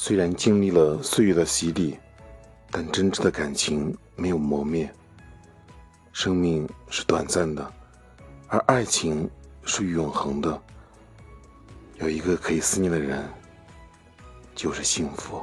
虽然经历了岁月的洗礼但真挚的感情没有磨灭生命是短暂的而爱情是永恒的。有一个可以思念的人就是幸福。